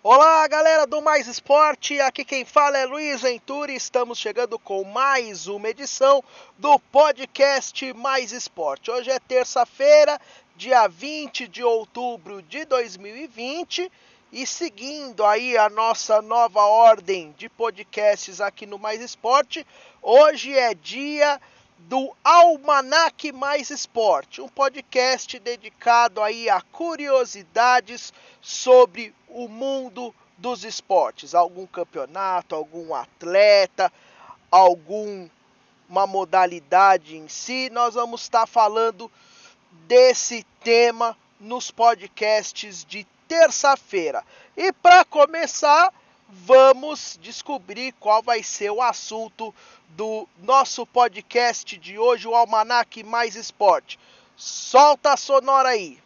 Olá, galera do Mais Esporte. Aqui quem fala é Luiz Ventura. Estamos chegando com mais uma edição do podcast Mais Esporte. Hoje é terça-feira, dia 20 de outubro de 2020. E seguindo aí a nossa nova ordem de podcasts aqui no Mais Esporte, hoje é dia do Almanac Mais Esporte, um podcast dedicado aí a curiosidades sobre o mundo dos esportes, algum campeonato, algum atleta, alguma modalidade em si. Nós vamos estar falando desse tema nos podcasts de terça-feira. E para começar, vamos descobrir qual vai ser o assunto do nosso podcast de hoje, o Almanac Mais Esporte. Solta a sonora aí.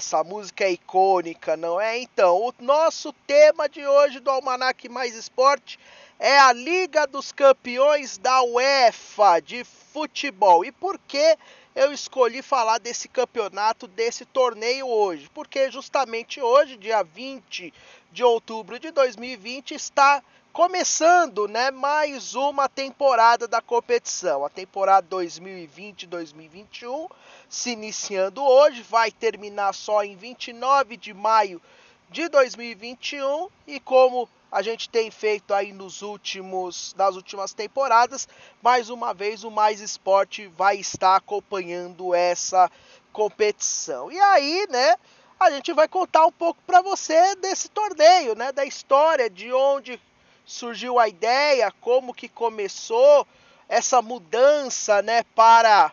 Essa música é icônica, não é? Então, o nosso tema de hoje do Almanac Mais Esporte é a Liga dos Campeões da UEFA de futebol. E por que eu escolhi falar desse campeonato, desse torneio hoje? Porque justamente hoje, dia 20 de outubro de 2020, está começando, né, mais uma temporada da competição, a temporada 2020-2021, se iniciando hoje, vai terminar só em 29 de maio de 2021 e como a gente tem feito aí nos últimos nas últimas temporadas, mais uma vez o Mais Esporte vai estar acompanhando essa competição. E aí, né, a gente vai contar um pouco para você desse torneio, né, da história, de onde surgiu a ideia, como que começou essa mudança, né, para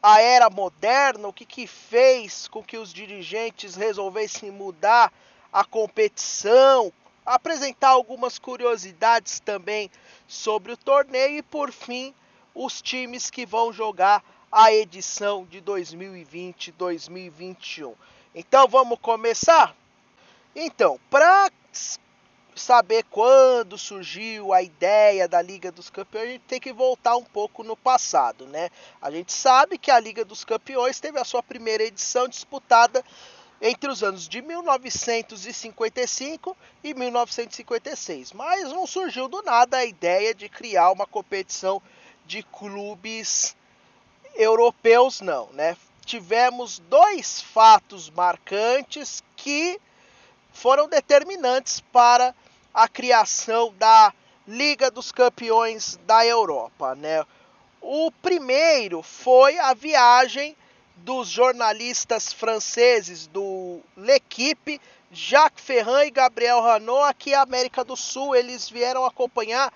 a era moderna, o que que fez com que os dirigentes resolvessem mudar a competição, apresentar algumas curiosidades também sobre o torneio e por fim os times que vão jogar a edição de 2020-2021. Então vamos começar? Então, para saber quando surgiu a ideia da Liga dos Campeões, a gente tem que voltar um pouco no passado, né? A gente sabe que a Liga dos Campeões teve a sua primeira edição disputada entre os anos de 1955 e 1956, mas não surgiu do nada a ideia de criar uma competição de clubes europeus, não, né? Tivemos dois fatos marcantes que foram determinantes para a criação da Liga dos Campeões da Europa, né? O primeiro foi a viagem dos jornalistas franceses do L'Equipe, Jacques Ferrand e Gabriel Ranot aqui à América do Sul. Eles vieram acompanhar,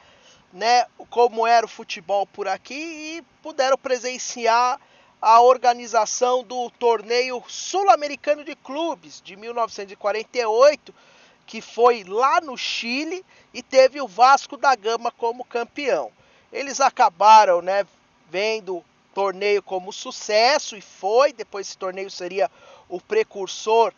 né, como era o futebol por aqui e puderam presenciar a organização do torneio sul-americano de clubes de 1948 que foi lá no Chile e teve o Vasco da Gama como campeão. Eles acabaram, né, vendo o torneio como sucesso e foi, depois esse torneio seria o precursor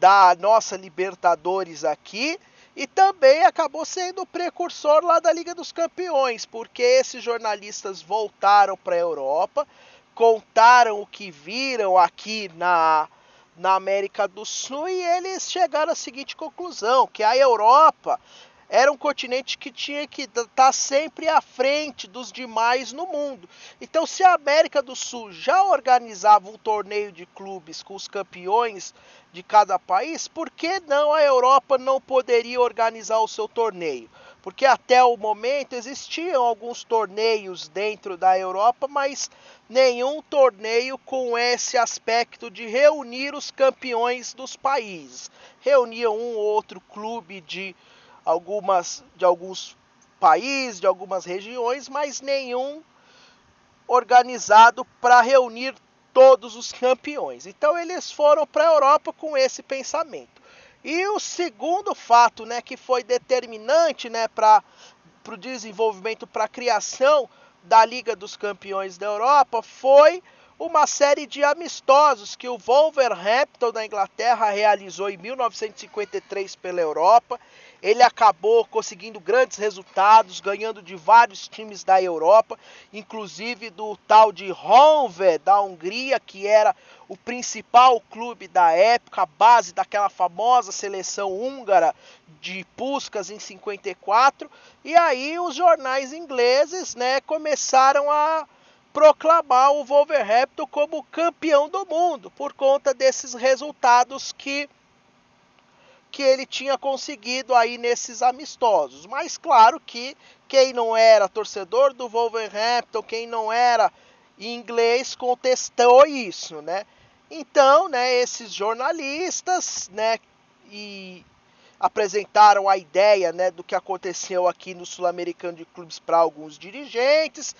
da nossa Libertadores aqui e também acabou sendo o precursor lá da Liga dos Campeões, porque esses jornalistas voltaram para a Europa, contaram o que viram aqui na na América do Sul e eles chegaram à seguinte conclusão, que a Europa era um continente que tinha que estar tá sempre à frente dos demais no mundo. Então, se a América do Sul já organizava um torneio de clubes com os campeões de cada país, por que não a Europa não poderia organizar o seu torneio? Porque até o momento existiam alguns torneios dentro da Europa, mas nenhum torneio com esse aspecto de reunir os campeões dos países. Reunia um ou outro clube de algumas de alguns país, de algumas regiões, mas nenhum organizado para reunir todos os campeões. Então eles foram para a Europa com esse pensamento. E o segundo fato, né, que foi determinante, né, para o desenvolvimento, para a criação da Liga dos Campeões da Europa, foi uma série de amistosos que o Wolverhampton da Inglaterra realizou em 1953 pela Europa. Ele acabou conseguindo grandes resultados, ganhando de vários times da Europa, inclusive do tal de Honvéd da Hungria, que era o principal clube da época, a base daquela famosa seleção húngara de Puskas em 54. E aí os jornais ingleses, né, começaram a proclamar o Wolverhampton como campeão do mundo por conta desses resultados que que ele tinha conseguido aí nesses amistosos. Mas claro que quem não era torcedor do Wolverhampton, quem não era inglês contestou isso, né? Então, né, esses jornalistas, né, e apresentaram a ideia, né, do que aconteceu aqui no Sul-Americano de Clubes para alguns dirigentes,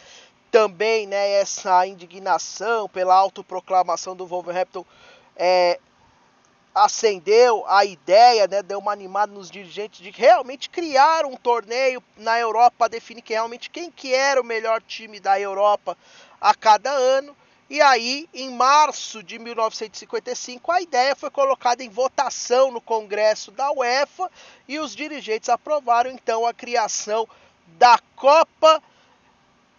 também né, essa indignação pela autoproclamação do Wolverhampton é, acendeu a ideia, né, deu uma animada nos dirigentes de realmente criar um torneio na Europa definir que realmente quem que era o melhor time da Europa a cada ano. E aí, em março de 1955, a ideia foi colocada em votação no Congresso da UEFA e os dirigentes aprovaram então a criação da Copa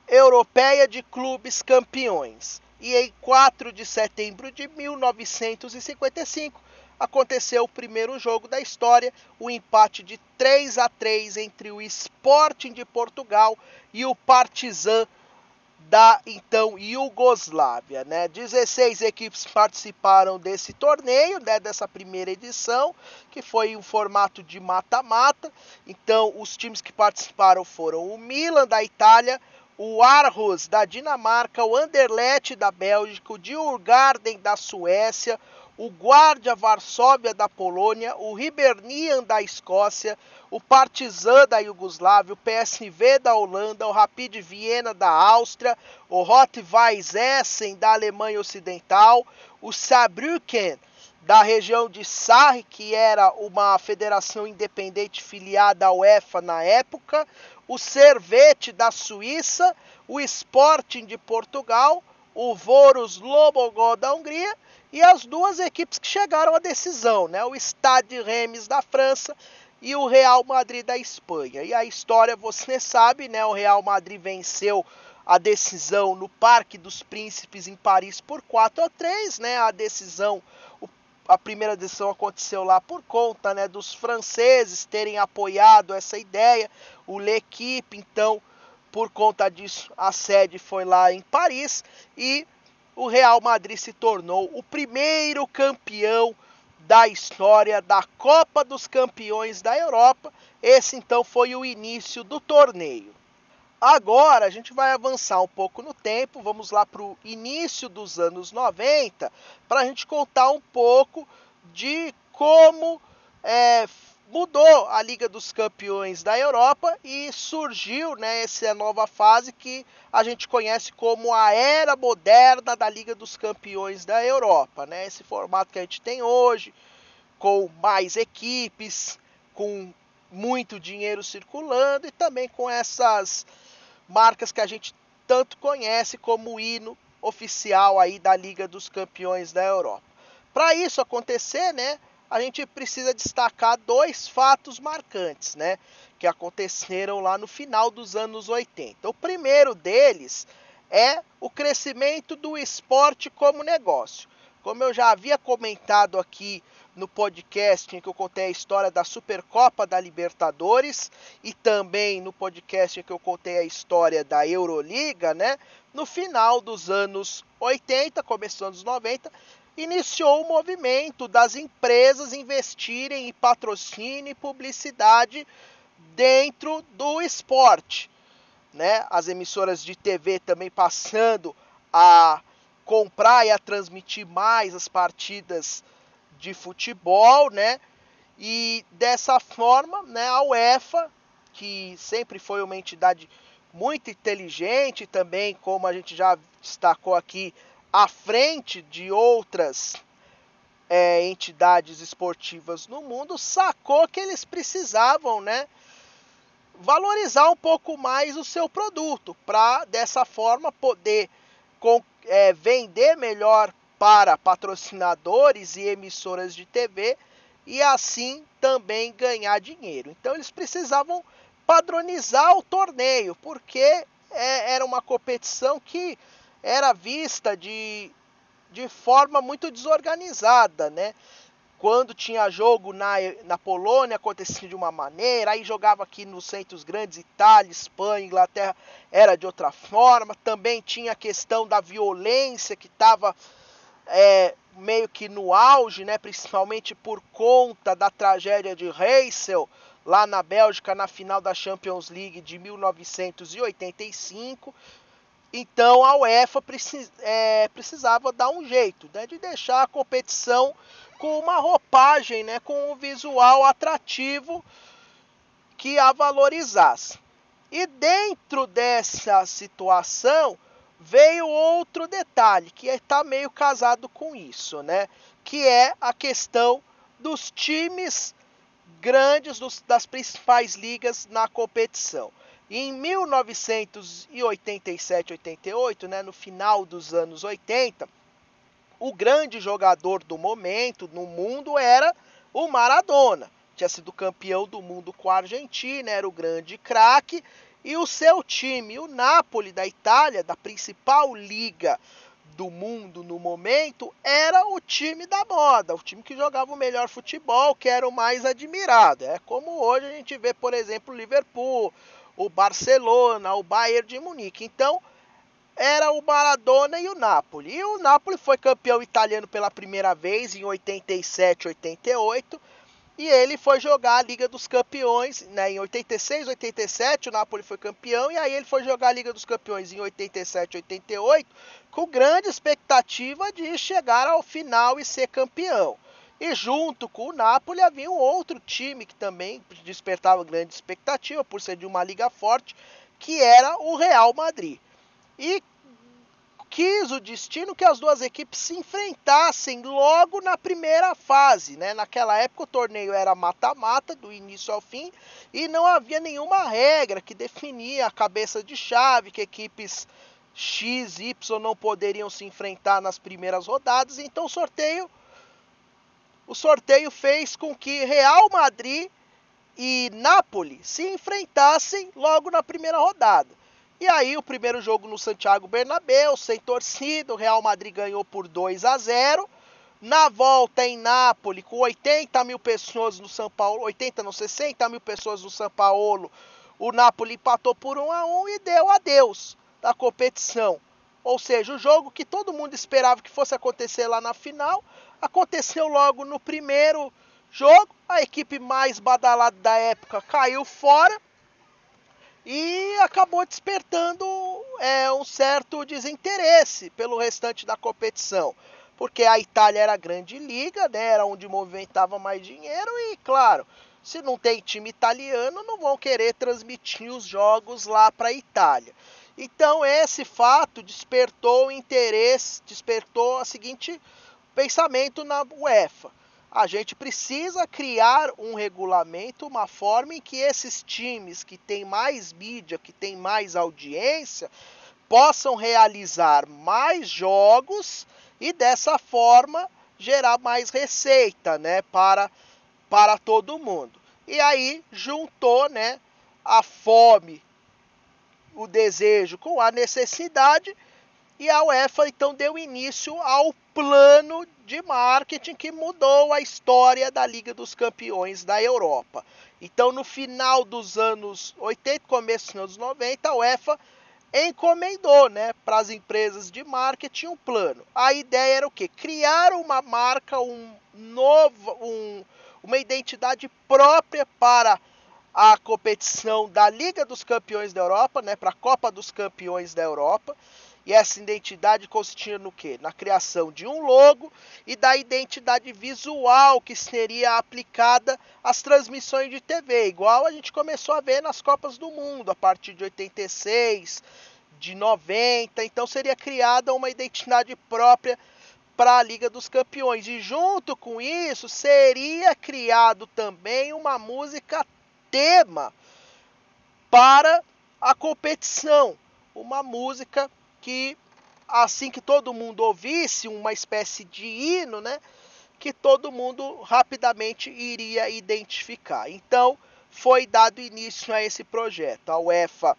Europeia de Clubes Campeões. E em 4 de setembro de 1955 aconteceu o primeiro jogo da história, o empate de 3 a 3 entre o Sporting de Portugal e o Partizan da então Iugoslávia, né? 16 equipes participaram desse torneio, né, dessa primeira edição, que foi um formato de mata-mata. Então, os times que participaram foram o Milan da Itália, o Aarhus da Dinamarca, o Anderlecht da Bélgica, o Djurgården da Suécia, o Guardia Varsóvia da Polônia, o Hibernian da Escócia, o Partizan da Iugoslávia, o PSV da Holanda, o Rapid Viena da Áustria, o Rot-Weiss Essen da Alemanha Ocidental, o Saarbrücken da região de Sarre, que era uma federação independente filiada à UEFA na época, o Servete da Suíça, o Sporting de Portugal, o Voros Lobogó da Hungria e as duas equipes que chegaram à decisão, né? o Stade Reims da França e o Real Madrid da Espanha. E a história você sabe, né? O Real Madrid venceu a decisão no Parque dos Príncipes em Paris por 4 a 3, né? A decisão a primeira decisão aconteceu lá por conta né, dos franceses terem apoiado essa ideia, o L'Equipe, então, por conta disso, a sede foi lá em Paris e o Real Madrid se tornou o primeiro campeão da história da Copa dos Campeões da Europa. Esse então foi o início do torneio. Agora a gente vai avançar um pouco no tempo, vamos lá para o início dos anos 90, para a gente contar um pouco de como é, mudou a Liga dos Campeões da Europa e surgiu né, essa nova fase que a gente conhece como a era moderna da Liga dos Campeões da Europa. Né? Esse formato que a gente tem hoje, com mais equipes, com muito dinheiro circulando e também com essas marcas que a gente tanto conhece como o hino oficial aí da Liga dos Campeões da Europa. Para isso acontecer, né, a gente precisa destacar dois fatos marcantes, né, que aconteceram lá no final dos anos 80. O primeiro deles é o crescimento do esporte como negócio. Como eu já havia comentado aqui no podcast em que eu contei a história da Supercopa da Libertadores e também no podcast em que eu contei a história da Euroliga, né? No final dos anos 80, começando dos 90, iniciou o movimento das empresas investirem em patrocínio e publicidade dentro do esporte, né? As emissoras de TV também passando a comprar e a transmitir mais as partidas de futebol, né? E dessa forma, né, a UEFA que sempre foi uma entidade muito inteligente também, como a gente já destacou aqui, à frente de outras é, entidades esportivas no mundo, sacou que eles precisavam, né, valorizar um pouco mais o seu produto, para dessa forma poder com, é, vender melhor para patrocinadores e emissoras de TV e assim também ganhar dinheiro. Então eles precisavam padronizar o torneio, porque é, era uma competição que era vista de, de forma muito desorganizada, né? Quando tinha jogo na, na Polônia acontecia de uma maneira, aí jogava aqui nos centros grandes, Itália, Espanha, Inglaterra, era de outra forma. Também tinha a questão da violência que estava é, meio que no auge, né, principalmente por conta da tragédia de Heysel, lá na Bélgica, na final da Champions League de 1985. Então a UEFA precis, é, precisava dar um jeito né, de deixar a competição com uma roupagem, né, com um visual atrativo que a valorizasse. E dentro dessa situação veio outro detalhe que está meio casado com isso, né? Que é a questão dos times grandes dos, das principais ligas na competição. Em 1987-88, né, no final dos anos 80, o grande jogador do momento no mundo era o Maradona. Tinha sido campeão do mundo com a Argentina, era o grande craque. E o seu time, o Napoli da Itália, da principal liga do mundo no momento, era o time da moda, o time que jogava o melhor futebol, que era o mais admirado. É como hoje a gente vê, por exemplo, o Liverpool, o Barcelona, o Bayern de Munique. Então, era o Maradona e o Napoli. E o Napoli foi campeão italiano pela primeira vez em 87, 88. E ele foi jogar a Liga dos Campeões, né, em 86, 87, o Napoli foi campeão, e aí ele foi jogar a Liga dos Campeões em 87, 88, com grande expectativa de chegar ao final e ser campeão. E junto com o Napoli havia um outro time que também despertava grande expectativa por ser de uma liga forte, que era o Real Madrid. E quis o destino que as duas equipes se enfrentassem logo na primeira fase. Né? Naquela época o torneio era mata-mata, do início ao fim, e não havia nenhuma regra que definia a cabeça de chave, que equipes X, Y não poderiam se enfrentar nas primeiras rodadas. Então o sorteio, o sorteio fez com que Real Madrid e Napoli se enfrentassem logo na primeira rodada. E aí o primeiro jogo no Santiago Bernabéu, sem torcida, o Real Madrid ganhou por 2 a 0. Na volta em Nápoles, com 80 mil pessoas no São Paulo, 80 não, 60 mil pessoas no São Paulo, o Napoli empatou por 1 a 1 e deu adeus da competição. Ou seja, o jogo que todo mundo esperava que fosse acontecer lá na final, aconteceu logo no primeiro jogo. A equipe mais badalada da época caiu fora e acabou despertando é, um certo desinteresse pelo restante da competição, porque a Itália era a grande liga, né, era onde movimentava mais dinheiro e, claro, se não tem time italiano, não vão querer transmitir os jogos lá para a Itália. Então esse fato despertou o interesse, despertou a seguinte pensamento na UEFA a gente precisa criar um regulamento, uma forma em que esses times que têm mais mídia, que têm mais audiência, possam realizar mais jogos e dessa forma gerar mais receita, né, para para todo mundo. E aí juntou, né, a fome, o desejo com a necessidade e a UEFA então deu início ao plano de marketing que mudou a história da Liga dos Campeões da Europa. Então, no final dos anos 80, começo dos anos 90, a UEFA encomendou né, para as empresas de marketing um plano. A ideia era o quê? Criar uma marca, um novo, um, uma identidade própria para a competição da Liga dos Campeões da Europa, né, para a Copa dos Campeões da Europa E essa identidade consistia no quê? Na criação de um logo e da identidade visual que seria aplicada às transmissões de TV, igual a gente começou a ver nas Copas do Mundo a partir de 86, de 90. Então seria criada uma identidade própria para a Liga dos Campeões. E junto com isso seria criado também uma música tema para a competição, uma música que assim que todo mundo ouvisse uma espécie de hino, né, que todo mundo rapidamente iria identificar. Então, foi dado início a esse projeto. A UEFA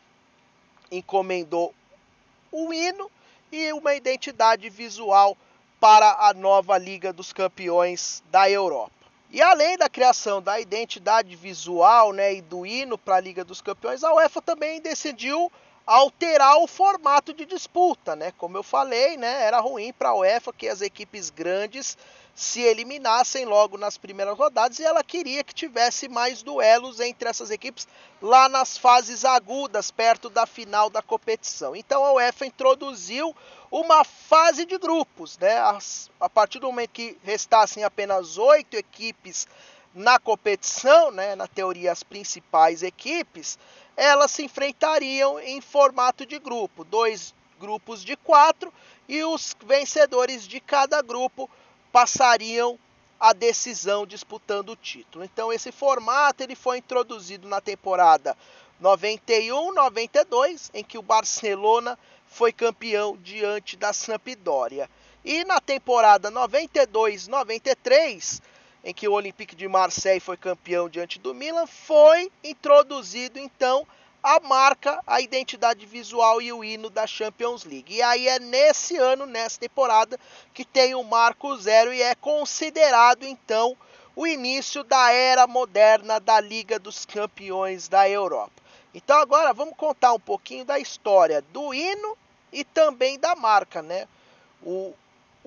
encomendou o hino e uma identidade visual para a nova Liga dos Campeões da Europa. E além da criação da identidade visual né, e do hino para a Liga dos Campeões, a UEFA também decidiu alterar o formato de disputa, né? Como eu falei, né, era ruim para a UEFA que as equipes grandes se eliminassem logo nas primeiras rodadas e ela queria que tivesse mais duelos entre essas equipes lá nas fases agudas, perto da final da competição. Então a UEFA introduziu uma fase de grupos, né? A partir do momento que restassem apenas oito equipes na competição, né, na teoria as principais equipes, elas se enfrentariam em formato de grupo, dois grupos de quatro, e os vencedores de cada grupo passariam a decisão disputando o título. Então esse formato ele foi introduzido na temporada 91-92, em que o Barcelona foi campeão diante da Sampdoria. E na temporada 92-93, em que o Olympique de Marseille foi campeão diante do Milan, foi introduzido então a marca, a identidade visual e o hino da Champions League. E aí é nesse ano, nessa temporada, que tem o marco zero e é considerado então o início da era moderna da Liga dos Campeões da Europa. Então agora vamos contar um pouquinho da história do hino e também da marca, né? O,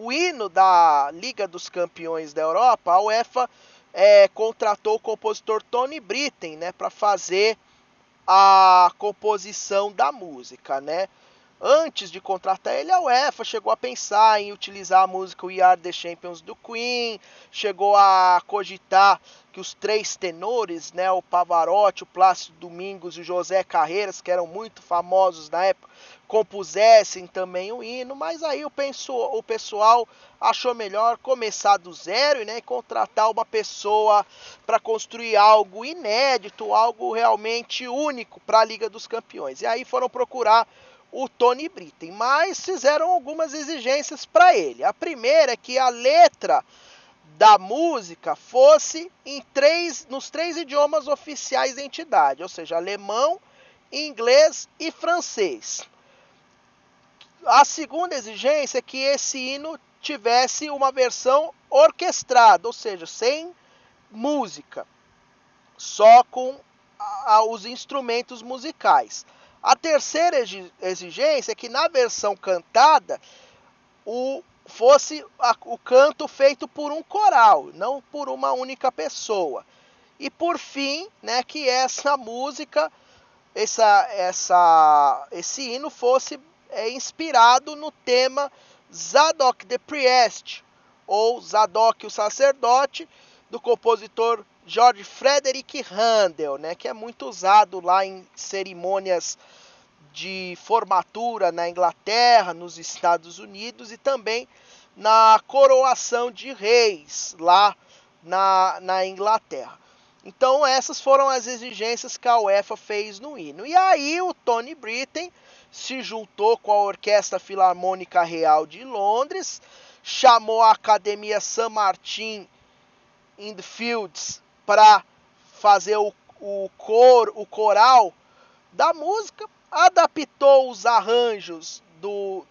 o hino da Liga dos Campeões da Europa, a UEFA é, contratou o compositor Tony Britten, né, para fazer a composição da música, né? Antes de contratar ele, a UEFA chegou a pensar em utilizar a música We Are the Champions do Queen, chegou a cogitar que os três tenores, né, o Pavarotti, o Plácido Domingos e o José Carreiras, que eram muito famosos na época, compusessem também o hino, mas aí o, o pessoal achou melhor começar do zero né, e contratar uma pessoa para construir algo inédito, algo realmente único para a Liga dos Campeões. E aí foram procurar o Tony Britten, mas fizeram algumas exigências para ele. A primeira é que a letra da música fosse em três, nos três idiomas oficiais da entidade, ou seja, alemão, inglês e francês. A segunda exigência é que esse hino tivesse uma versão orquestrada, ou seja, sem música, só com a, os instrumentos musicais. A terceira exigência é que na versão cantada o fosse a, o canto feito por um coral, não por uma única pessoa. E por fim, né, que essa música, essa, essa, esse hino fosse é inspirado no tema Zadok the Priest, ou Zadok o sacerdote, do compositor George Frederick Handel, né, que é muito usado lá em cerimônias de formatura na Inglaterra, nos Estados Unidos e também na coroação de reis lá na, na Inglaterra. Então essas foram as exigências que a UEFA fez no hino. E aí o Tony Britten se juntou com a Orquestra Filarmônica Real de Londres, chamou a Academia San Martin in the Fields para fazer o, o cor, o coral da música, adaptou os arranjos do,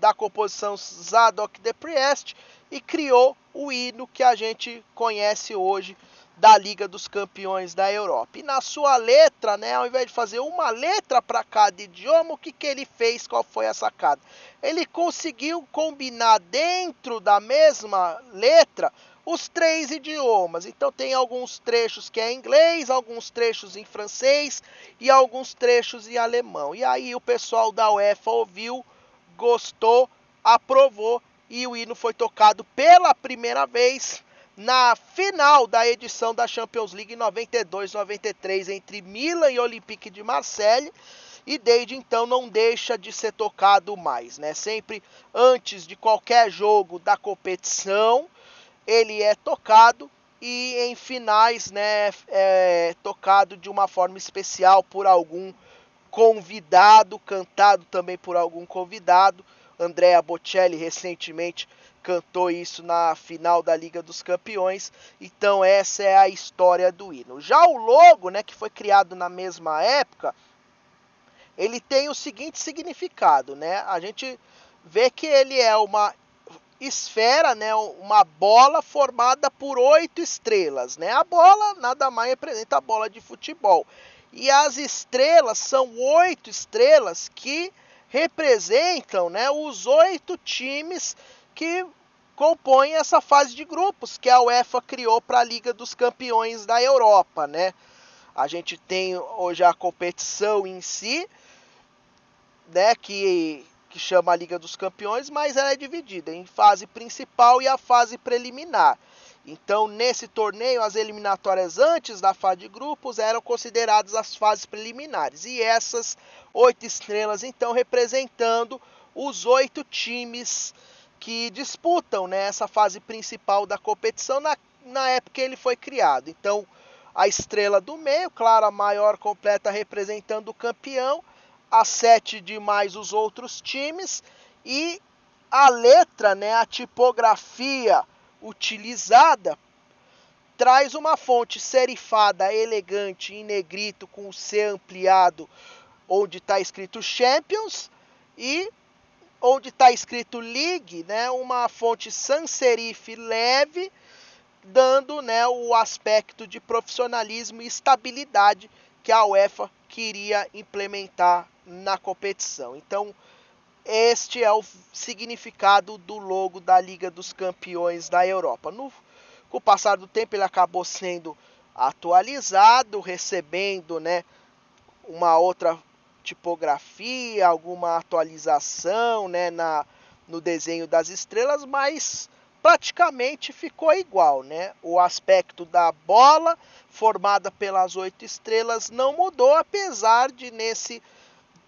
da composição Zadok the Priest e criou o hino que a gente conhece hoje da Liga dos Campeões da Europa. E na sua letra, né, ao invés de fazer uma letra para cada idioma, o que, que ele fez? Qual foi a sacada? Ele conseguiu combinar dentro da mesma letra os três idiomas. Então tem alguns trechos que é em inglês, alguns trechos em francês e alguns trechos em alemão. E aí o pessoal da UEFA ouviu gostou, aprovou e o hino foi tocado pela primeira vez na final da edição da Champions League 92-93 entre Milan e Olympique de Marseille e desde então não deixa de ser tocado mais, né? Sempre antes de qualquer jogo da competição, ele é tocado e em finais, né, é tocado de uma forma especial por algum convidado, cantado também por algum convidado. Andrea Bocelli recentemente cantou isso na final da Liga dos Campeões. Então essa é a história do hino. Já o logo, né, que foi criado na mesma época, ele tem o seguinte significado, né? A gente vê que ele é uma esfera, né, uma bola formada por oito estrelas, né? A bola nada mais representa a bola de futebol. E as estrelas são oito estrelas que representam, né, os oito times que compõem essa fase de grupos que a UEFA criou para a Liga dos Campeões da Europa, né? A gente tem hoje a competição em si, né, que, que chama a Liga dos Campeões, mas ela é dividida em fase principal e a fase preliminar. Então, nesse torneio, as eliminatórias antes da fase de grupos eram consideradas as fases preliminares. E essas oito estrelas, então, representando os oito times que disputam né, essa fase principal da competição na, na época que ele foi criado. Então, a estrela do meio, claro, a maior completa representando o campeão, a sete de mais os outros times e a letra, né, a tipografia utilizada traz uma fonte serifada elegante em negrito com o C ampliado, onde está escrito Champions e onde está escrito League, né, uma fonte sans serif leve, dando né, o aspecto de profissionalismo e estabilidade que a UEFA queria implementar na competição. Então, este é o significado do logo da Liga dos Campeões da Europa. No, com o passar do tempo, ele acabou sendo atualizado, recebendo né, uma outra tipografia, alguma atualização né, na, no desenho das estrelas, mas praticamente ficou igual, né? O aspecto da bola formada pelas oito estrelas não mudou, apesar de nesse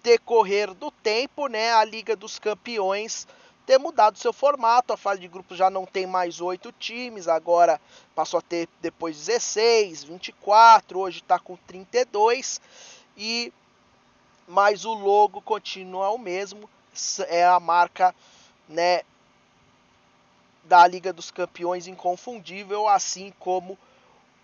decorrer do tempo, né, a Liga dos Campeões ter mudado seu formato. A fase de grupos já não tem mais oito times, agora passou a ter depois 16, 24, hoje está com 32 e mas o logo continua o mesmo, é a marca, né, da Liga dos Campeões inconfundível, assim como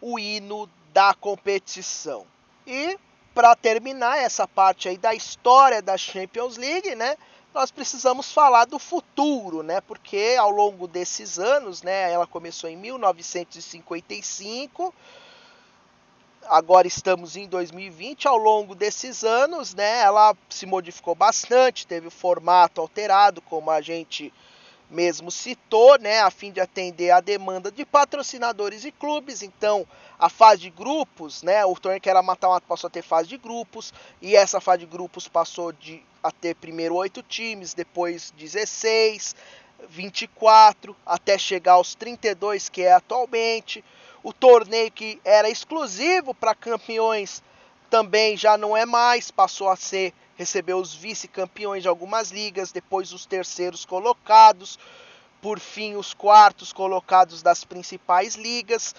o hino da competição. E para terminar essa parte aí da história da Champions League, né, nós precisamos falar do futuro, né? Porque ao longo desses anos, né, ela começou em 1955, agora estamos em 2020, ao longo desses anos, né, ela se modificou bastante, teve o formato alterado, como a gente mesmo citou, né, a fim de atender a demanda de patrocinadores e clubes. Então, a fase de grupos, né, o torneio que era mata-mata passou a ter fase de grupos, e essa fase de grupos passou de a ter primeiro oito times, depois 16, 24, até chegar aos 32 que é atualmente. O torneio que era exclusivo para campeões também já não é mais, passou a ser recebeu os vice-campeões de algumas ligas, depois os terceiros colocados, por fim os quartos colocados das principais ligas.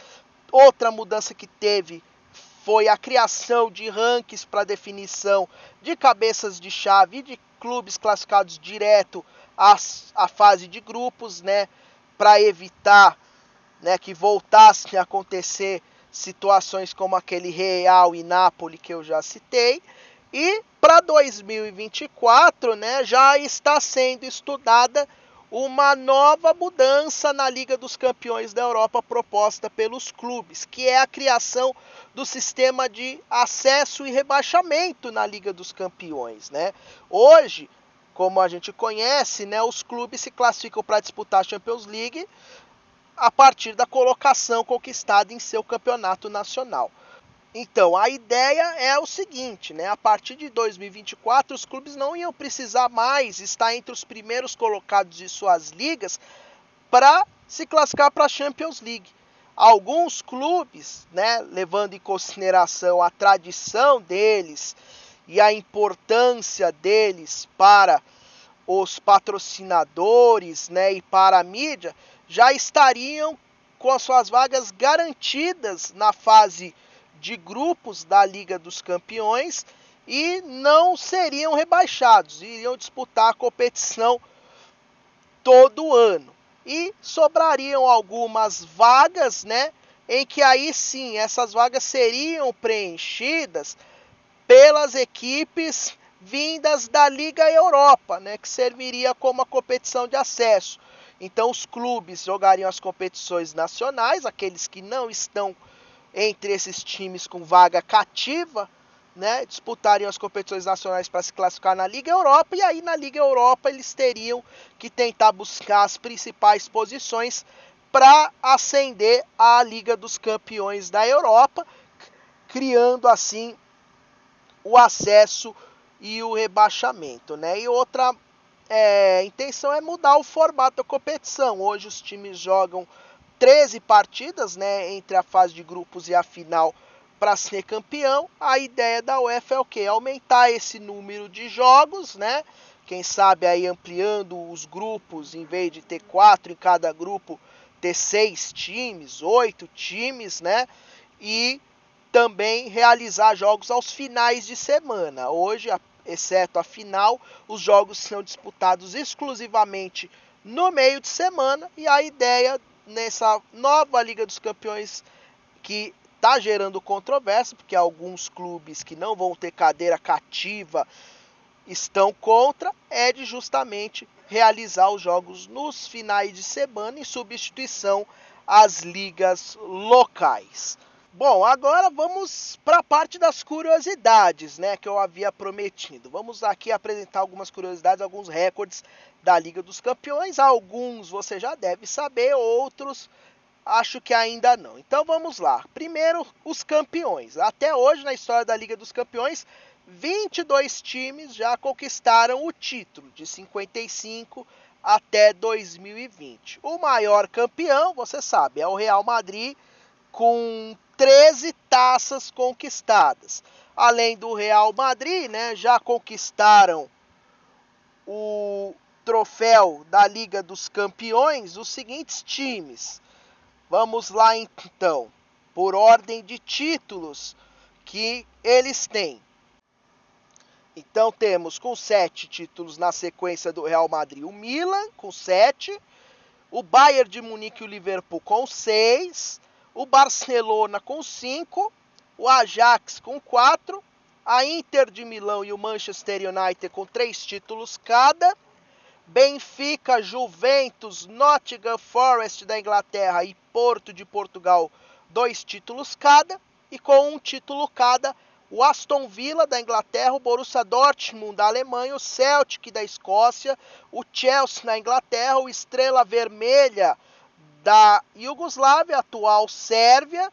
Outra mudança que teve foi a criação de rankings para definição de cabeças de chave e de clubes classificados direto à, à fase de grupos, né, para evitar né, que voltassem a acontecer situações como aquele Real e Nápoles que eu já citei. E para 2024, né, já está sendo estudada uma nova mudança na Liga dos Campeões da Europa proposta pelos clubes, que é a criação do sistema de acesso e rebaixamento na Liga dos Campeões, né? Hoje, como a gente conhece, né, os clubes se classificam para disputar a Champions League a partir da colocação conquistada em seu campeonato nacional. Então, a ideia é o seguinte, né? A partir de 2024, os clubes não iam precisar mais estar entre os primeiros colocados de suas ligas para se classificar para a Champions League. Alguns clubes, né, levando em consideração a tradição deles e a importância deles para os patrocinadores, né, e para a mídia, já estariam com as suas vagas garantidas na fase de grupos da Liga dos Campeões e não seriam rebaixados, iriam disputar a competição todo ano. E sobrariam algumas vagas, né, em que aí sim essas vagas seriam preenchidas pelas equipes vindas da Liga Europa, né, que serviria como a competição de acesso. Então os clubes jogariam as competições nacionais, aqueles que não estão entre esses times com vaga cativa, né, disputariam as competições nacionais para se classificar na Liga Europa e aí na Liga Europa eles teriam que tentar buscar as principais posições para ascender à Liga dos Campeões da Europa, criando assim o acesso e o rebaixamento, né? E outra é, intenção é mudar o formato da competição. Hoje os times jogam 13 partidas, né, entre a fase de grupos e a final para ser campeão. A ideia da UEFA é o que? Aumentar esse número de jogos, né? Quem sabe aí ampliando os grupos, em vez de ter quatro em cada grupo, ter seis times, oito times, né? E também realizar jogos aos finais de semana. Hoje, exceto a final, os jogos são disputados exclusivamente no meio de semana e a ideia nessa nova Liga dos Campeões que está gerando controvérsia, porque alguns clubes que não vão ter cadeira cativa estão contra, é de justamente realizar os jogos nos finais de semana em substituição às ligas locais. Bom, agora vamos para a parte das curiosidades, né, que eu havia prometido. Vamos aqui apresentar algumas curiosidades, alguns recordes da Liga dos Campeões. Alguns você já deve saber, outros acho que ainda não. Então vamos lá. Primeiro, os campeões. Até hoje na história da Liga dos Campeões, 22 times já conquistaram o título de 55 até 2020. O maior campeão, você sabe, é o Real Madrid com 13 taças conquistadas. Além do Real Madrid, né, já conquistaram o troféu da Liga dos Campeões os seguintes times. Vamos lá então, por ordem de títulos que eles têm. Então temos com sete títulos na sequência do Real Madrid o Milan com sete, o Bayern de Munique e o Liverpool com seis, o Barcelona com 5, o Ajax com 4, a Inter de Milão e o Manchester United com 3 títulos cada, Benfica, Juventus, Nottingham Forest da Inglaterra e Porto de Portugal, dois títulos cada, e com um título cada, o Aston Villa da Inglaterra, o Borussia Dortmund da Alemanha, o Celtic da Escócia, o Chelsea na Inglaterra, o Estrela Vermelha da Iugoslávia, atual Sérvia,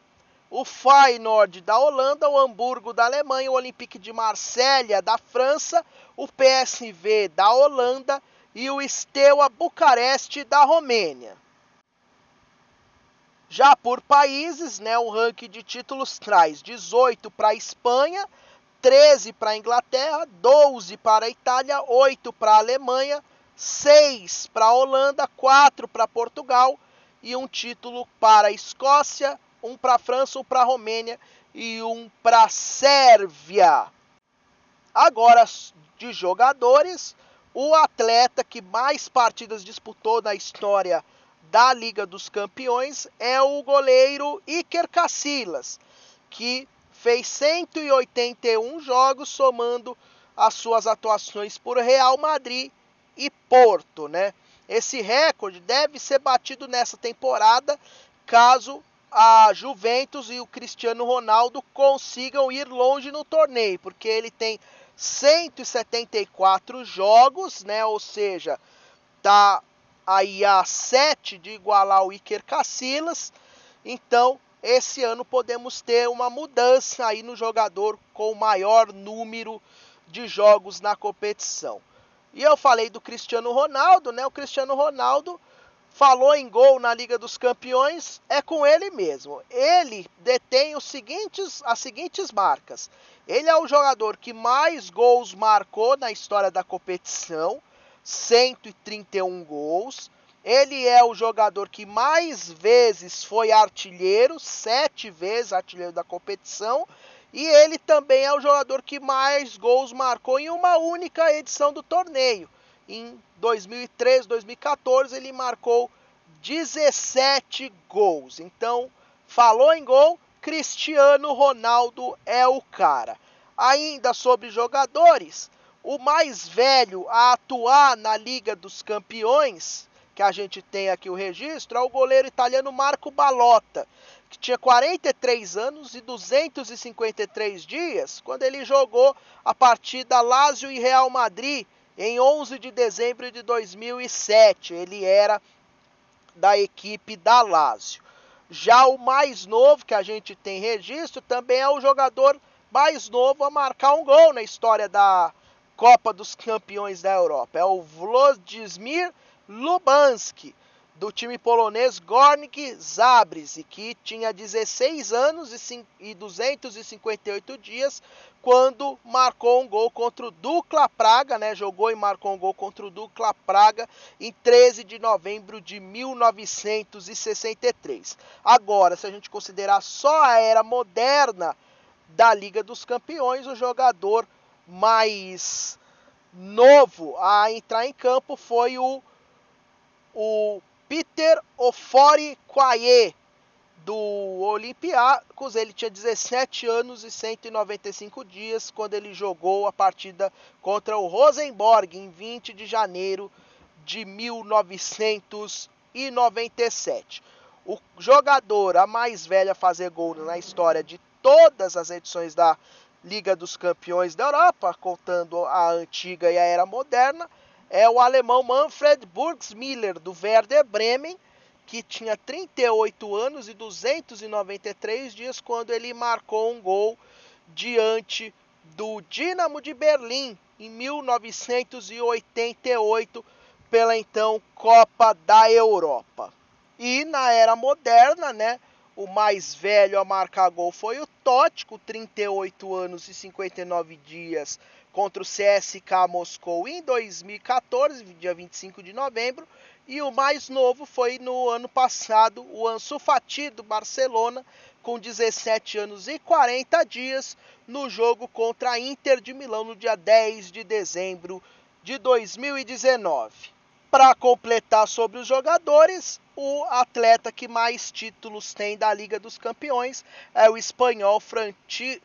o Feyenoord da Holanda, o Hamburgo da Alemanha, o Olympique de Marselha da França, o PSV da Holanda e o Steaua Bucareste da Romênia. Já por países, né, o ranking de títulos traz 18 para a Espanha, 13 para a Inglaterra, 12 para a Itália, 8 para a Alemanha, 6 para a Holanda, 4 para Portugal e um título para a Escócia, um para a França, um para a Romênia e um para a Sérvia. Agora, de jogadores, o atleta que mais partidas disputou na história da Liga dos Campeões é o goleiro Iker Casillas, que fez 181 jogos somando as suas atuações por Real Madrid e Porto, né? Esse recorde deve ser batido nessa temporada caso a Juventus e o Cristiano Ronaldo consigam ir longe no torneio, porque ele tem 174 jogos, né? Ou seja, tá aí a 7 de igualar o Iker Casillas. Então, esse ano podemos ter uma mudança aí no jogador com o maior número de jogos na competição. E eu falei do Cristiano Ronaldo, né? O Cristiano Ronaldo falou em gol na Liga dos Campeões, é com ele mesmo. Ele detém os seguintes, as seguintes marcas. Ele é o jogador que mais gols marcou na história da competição, 131 gols. Ele é o jogador que mais vezes foi artilheiro, sete vezes artilheiro da competição. E ele também é o jogador que mais gols marcou em uma única edição do torneio. Em 2013, 2014, ele marcou 17 gols. Então, falou em gol, Cristiano Ronaldo é o cara. Ainda sobre jogadores, o mais velho a atuar na Liga dos Campeões que a gente tem aqui o registro é o goleiro italiano Marco Balota, que tinha 43 anos e 253 dias quando ele jogou a partida Lazio e Real Madrid em 11 de dezembro de 2007. Ele era da equipe da Lazio. Já o mais novo que a gente tem registro também é o jogador mais novo a marcar um gol na história da Copa dos Campeões da Europa. É o Włodzimir Lubanski, do time polonês Gornik Zabrze, que tinha 16 anos e 258 dias quando marcou um gol contra o Dukla Praga, né? Jogou e marcou um gol contra o Dukla Praga em 13 de novembro de 1963. Agora, se a gente considerar só a era moderna da Liga dos Campeões, o jogador mais novo a entrar em campo foi o o Peter Ofori Quaye, do Olympiacos. Ele tinha 17 anos e 195 dias quando ele jogou a partida contra o Rosenborg em 20 de janeiro de 1997. O jogador a mais velha a fazer gol na história de todas as edições da Liga dos Campeões da Europa, contando a antiga e a era moderna, é o alemão Manfred Burgsmiller, do Werder Bremen, que tinha 38 anos e 293 dias quando ele marcou um gol diante do Dinamo de Berlim em 1988 pela então Copa da Europa. E na era moderna, né, o mais velho a marcar gol foi o Totti, com 38 anos e 59 dias contra o CSK Moscou em 2014, dia 25 de novembro, e o mais novo foi no ano passado, o Ansu Fati do Barcelona, com 17 anos e 40 dias, no jogo contra a Inter de Milão no dia 10 de dezembro de 2019. Para completar sobre os jogadores, o atleta que mais títulos tem da Liga dos Campeões é o espanhol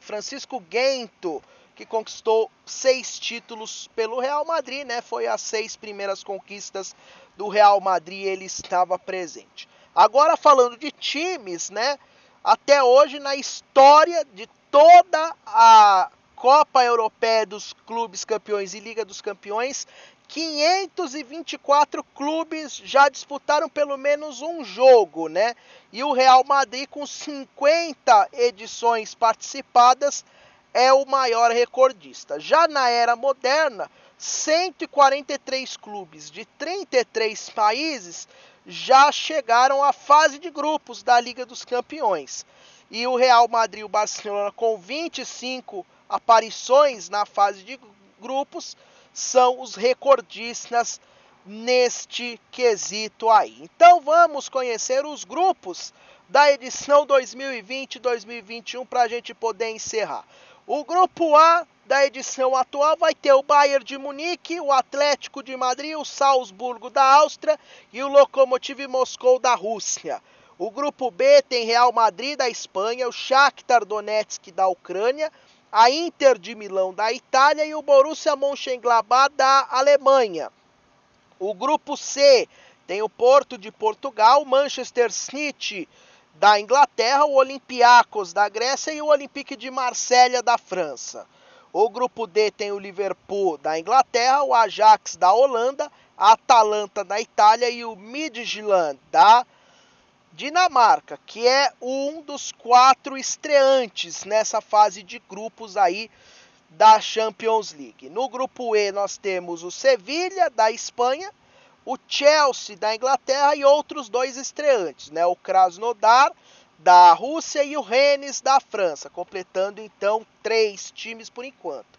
Francisco Guento, que conquistou seis títulos pelo Real Madrid, né? Foi as seis primeiras conquistas do Real Madrid, ele estava presente. Agora falando de times, né? Até hoje na história de toda a Copa Europeia dos Clubes Campeões e Liga dos Campeões, 524 clubes já disputaram pelo menos um jogo, né? E o Real Madrid com 50 edições participadas é o maior recordista. Já na era moderna, 143 clubes de 33 países já chegaram à fase de grupos da Liga dos Campeões. E o Real Madrid e o Barcelona, com 25 aparições na fase de grupos, são os recordistas neste quesito aí. Então vamos conhecer os grupos da edição 2020-2021 para a gente poder encerrar. O grupo A da edição atual vai ter o Bayern de Munique, o Atlético de Madrid, o Salzburgo da Áustria e o Lokomotiv Moscou da Rússia. O grupo B tem Real Madrid da Espanha, o Shakhtar Donetsk da Ucrânia, a Inter de Milão da Itália e o Borussia Mönchengladbach da Alemanha. O grupo C tem o Porto de Portugal, Manchester City da Inglaterra, o Olympiacos da Grécia e o Olympique de Marselha da França. O grupo D tem o Liverpool da Inglaterra, o Ajax da Holanda, a Atalanta da Itália e o Midtjylland da Dinamarca, que é um dos quatro estreantes nessa fase de grupos aí da Champions League. No grupo E nós temos o Sevilha da Espanha, o Chelsea da Inglaterra e outros dois estreantes, né? O Krasnodar da Rússia e o Rennes da França, completando então três times por enquanto.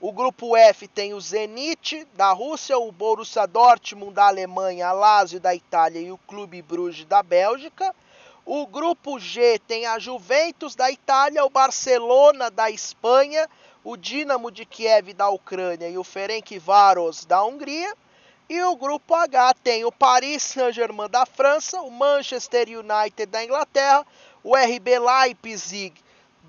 O grupo F tem o Zenit da Rússia, o Borussia Dortmund da Alemanha, a Lazio da Itália e o Clube Bruges da Bélgica. O grupo G tem a Juventus da Itália, o Barcelona da Espanha, o Dinamo de Kiev da Ucrânia e o Ferencváros da Hungria. E o grupo H tem o Paris Saint-Germain da França, o Manchester United da Inglaterra, o RB Leipzig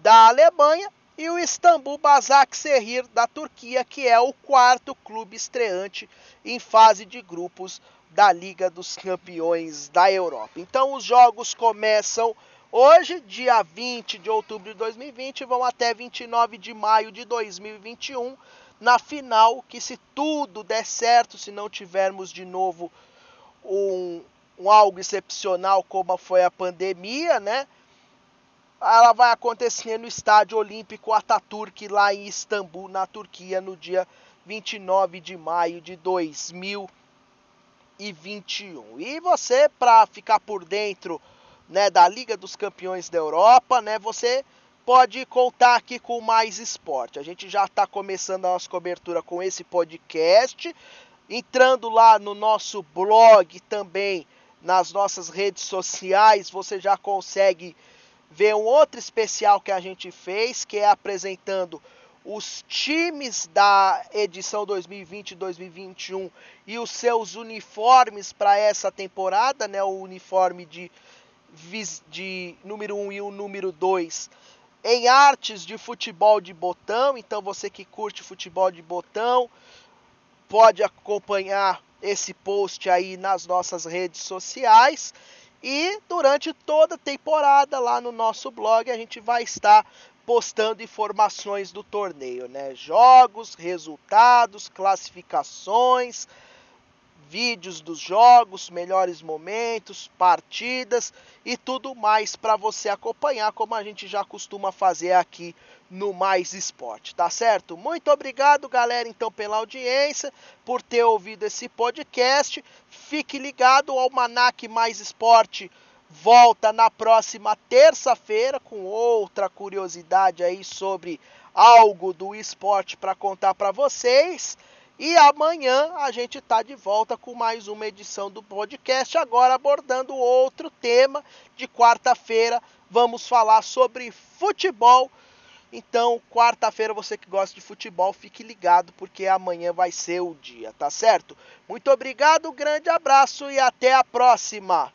da Alemanha e o Istambul Basaksehir da Turquia, que é o quarto clube estreante em fase de grupos da Liga dos Campeões da Europa. Então os jogos começam Hoje, dia 20 de outubro de 2020, vão até 29 de maio de 2021, na final, que se tudo der certo, se não tivermos de novo um, um algo excepcional como foi a pandemia, né? Ela vai acontecer no Estádio Olímpico Ataturk, lá em Istambul, na Turquia, no dia 29 de maio de 2021. E você, para ficar por dentro né, da Liga dos Campeões da Europa, né, você pode contar aqui com mais esporte. A gente já está começando a nossa cobertura com esse podcast, entrando lá no nosso blog também, nas nossas redes sociais, você já consegue ver um outro especial que a gente fez, que é apresentando os times da edição 2020-2021 e os seus uniformes para essa temporada, né, o uniforme de de número 1 um e o número 2 em artes de futebol de botão. Então você que curte futebol de botão pode acompanhar esse post aí nas nossas redes sociais. E durante toda a temporada lá no nosso blog a gente vai estar postando informações do torneio, né? Jogos, resultados, classificações, vídeos dos jogos, melhores momentos, partidas e tudo mais para você acompanhar, como a gente já costuma fazer aqui no Mais Esporte, tá certo? Muito obrigado, galera, então, pela audiência, por ter ouvido esse podcast. Fique ligado, ao Almanac Mais Esporte volta na próxima terça-feira com outra curiosidade aí sobre algo do esporte para contar para vocês. E amanhã a gente está de volta com mais uma edição do podcast, agora abordando outro tema. De quarta-feira vamos falar sobre futebol. Então, quarta-feira, você que gosta de futebol, fique ligado, porque amanhã vai ser o dia, tá certo? Muito obrigado, grande abraço e até a próxima!